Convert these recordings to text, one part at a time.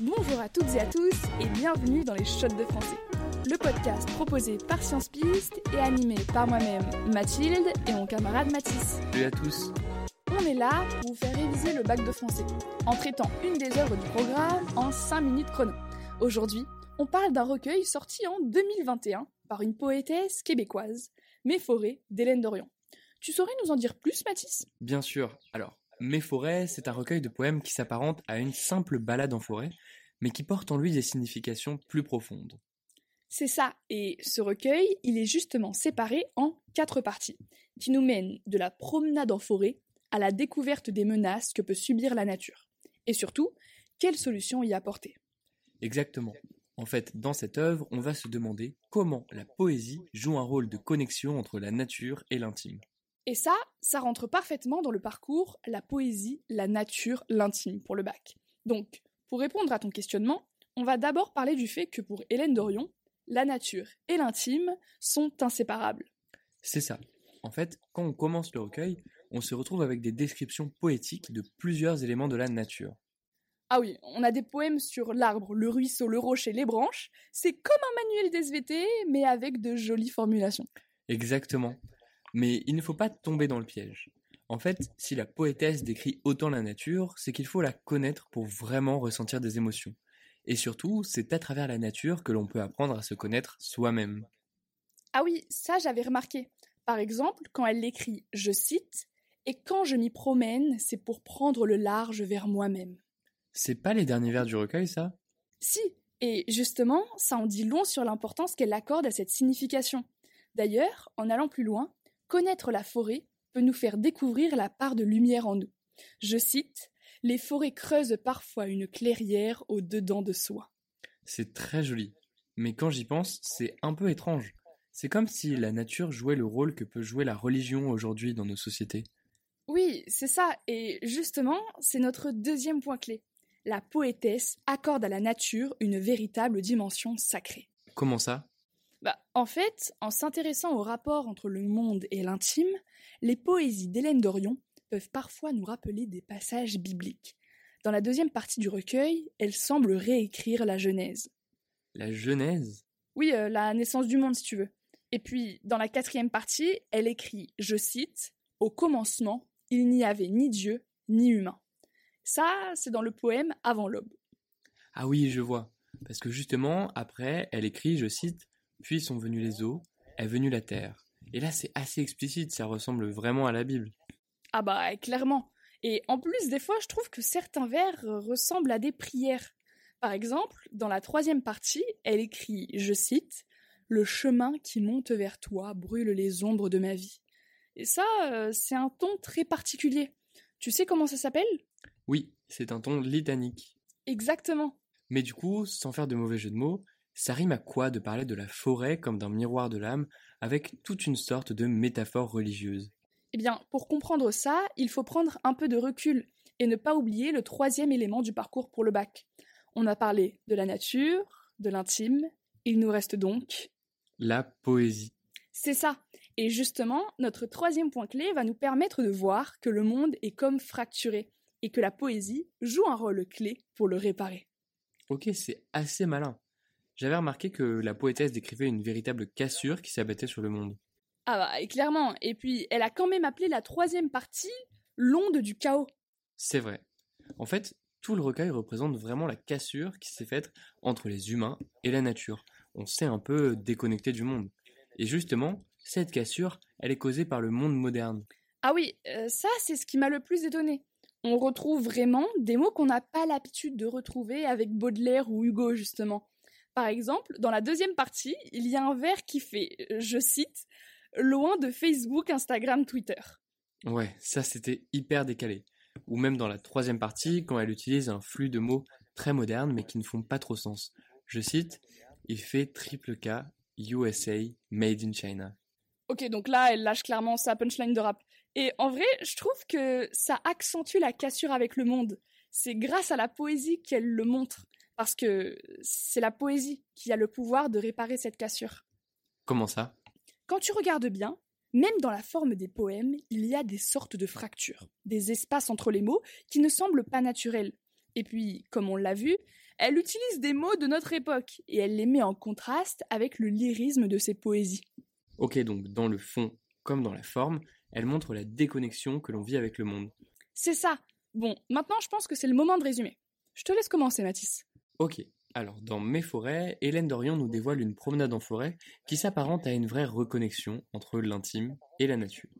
Bonjour à toutes et à tous et bienvenue dans les Shots de français, le podcast proposé par Science Piste et animé par moi-même Mathilde et mon camarade Mathis. Salut à tous. On est là pour vous faire réviser le bac de français en traitant une des œuvres du programme en 5 minutes chrono. Aujourd'hui, on parle d'un recueil sorti en 2021 par une poétesse québécoise, forêts d'Hélène Dorion. Tu saurais nous en dire plus, Mathis? Bien sûr. Alors, Mes forêts, c'est un recueil de poèmes qui s'apparente à une simple balade en forêt, mais qui porte en lui des significations plus profondes. C'est ça, et ce recueil, il est justement séparé en quatre parties, qui nous mènent de la promenade en forêt à la découverte des menaces que peut subir la nature. Et surtout, quelles solutions y apporter? Exactement. En fait, dans cette œuvre, on va se demander comment la poésie joue un rôle de connexion entre la nature et l'intime. Et ça, ça rentre parfaitement dans le parcours la poésie, la nature, l'intime pour le bac. Donc, pour répondre à ton questionnement, on va d'abord parler du fait que pour Hélène Dorion, la nature et l'intime sont inséparables. C'est ça. En fait, quand on commence le recueil, on se retrouve avec des descriptions poétiques de plusieurs éléments de la nature. Ah oui, on a des poèmes sur l'arbre, le ruisseau, le rocher, les branches. C'est comme un manuel d'SVT, mais avec de jolies formulations. Exactement. Mais il ne faut pas tomber dans le piège. En fait, si la poétesse décrit autant la nature, c'est qu'il faut la connaître pour vraiment ressentir des émotions. Et surtout, c'est à travers la nature que l'on peut apprendre à se connaître soi-même. Ah oui, ça j'avais remarqué. Par exemple, quand elle l'écrit, je cite, Et quand je m'y promène, c'est pour prendre le large vers moi-même. C'est pas les derniers vers du recueil, ça? Si, et justement, ça en dit long sur l'importance qu'elle accorde à cette signification. D'ailleurs, en allant plus loin, Connaître la forêt peut nous faire découvrir la part de lumière en nous. Je cite Les forêts creusent parfois une clairière au dedans de soi. C'est très joli. Mais quand j'y pense, c'est un peu étrange. C'est comme si la nature jouait le rôle que peut jouer la religion aujourd'hui dans nos sociétés. Oui, c'est ça, et justement, c'est notre deuxième point clé. La poétesse accorde à la nature une véritable dimension sacrée. Comment ça? Bah, en fait, en s'intéressant au rapport entre le monde et l'intime, les poésies d'Hélène Dorion peuvent parfois nous rappeler des passages bibliques. Dans la deuxième partie du recueil, elle semble réécrire la Genèse. La Genèse? Oui, euh, la naissance du monde, si tu veux. Et puis, dans la quatrième partie, elle écrit, je cite, Au commencement, il n'y avait ni Dieu, ni humain. Ça, c'est dans le poème Avant l'aube. Ah oui, je vois. Parce que justement, après, elle écrit, je cite, puis sont venus les eaux, est venue la terre. Et là, c'est assez explicite, ça ressemble vraiment à la Bible. Ah bah, clairement. Et en plus, des fois, je trouve que certains vers ressemblent à des prières. Par exemple, dans la troisième partie, elle écrit, je cite, Le chemin qui monte vers toi brûle les ombres de ma vie. Et ça, euh, c'est un ton très particulier. Tu sais comment ça s'appelle? Oui, c'est un ton litanique. Exactement. Mais du coup, sans faire de mauvais jeu de mots, ça rime à quoi de parler de la forêt comme d'un miroir de l'âme, avec toute une sorte de métaphore religieuse? Eh bien, pour comprendre ça, il faut prendre un peu de recul et ne pas oublier le troisième élément du parcours pour le bac. On a parlé de la nature, de l'intime, il nous reste donc la poésie. C'est ça. Et justement, notre troisième point clé va nous permettre de voir que le monde est comme fracturé et que la poésie joue un rôle clé pour le réparer. Ok, c'est assez malin. J'avais remarqué que la poétesse décrivait une véritable cassure qui s'abattait sur le monde. Ah bah, et clairement. Et puis, elle a quand même appelé la troisième partie l'onde du chaos. C'est vrai. En fait, tout le recueil représente vraiment la cassure qui s'est faite entre les humains et la nature. On s'est un peu déconnecté du monde. Et justement, cette cassure, elle est causée par le monde moderne. Ah oui, euh, ça c'est ce qui m'a le plus étonné. On retrouve vraiment des mots qu'on n'a pas l'habitude de retrouver avec Baudelaire ou Hugo justement. Par exemple, dans la deuxième partie, il y a un vers qui fait, je cite, loin de Facebook, Instagram, Twitter. Ouais, ça c'était hyper décalé. Ou même dans la troisième partie, quand elle utilise un flux de mots très modernes mais qui ne font pas trop sens. Je cite, il fait triple K, USA, made in China. Ok, donc là, elle lâche clairement sa punchline de rap. Et en vrai, je trouve que ça accentue la cassure avec le monde. C'est grâce à la poésie qu'elle le montre. Parce que c'est la poésie qui a le pouvoir de réparer cette cassure. Comment ça? Quand tu regardes bien, même dans la forme des poèmes, il y a des sortes de fractures, des espaces entre les mots qui ne semblent pas naturels. Et puis, comme on l'a vu, elle utilise des mots de notre époque et elle les met en contraste avec le lyrisme de ses poésies. Ok, donc dans le fond comme dans la forme, elle montre la déconnexion que l'on vit avec le monde. C'est ça. Bon, maintenant je pense que c'est le moment de résumer. Je te laisse commencer, Mathis. Ok, alors dans Mes forêts, Hélène Dorion nous dévoile une promenade en forêt qui s'apparente à une vraie reconnexion entre l'intime et la nature.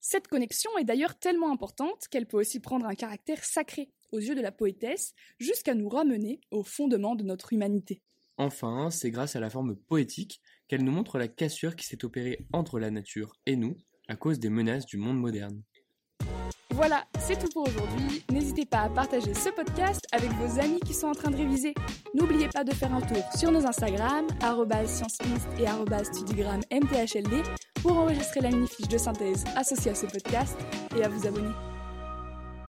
Cette connexion est d'ailleurs tellement importante qu'elle peut aussi prendre un caractère sacré aux yeux de la poétesse, jusqu'à nous ramener au fondement de notre humanité. Enfin, c'est grâce à la forme poétique qu'elle nous montre la cassure qui s'est opérée entre la nature et nous à cause des menaces du monde moderne. Voilà, c'est tout pour aujourd'hui. N'hésitez pas à partager ce podcast avec vos amis qui sont en train de réviser. N'oubliez pas de faire un tour sur nos Instagram, sciencemist et studigrammthld, pour enregistrer la mini-fiche de synthèse associée à ce podcast et à vous abonner.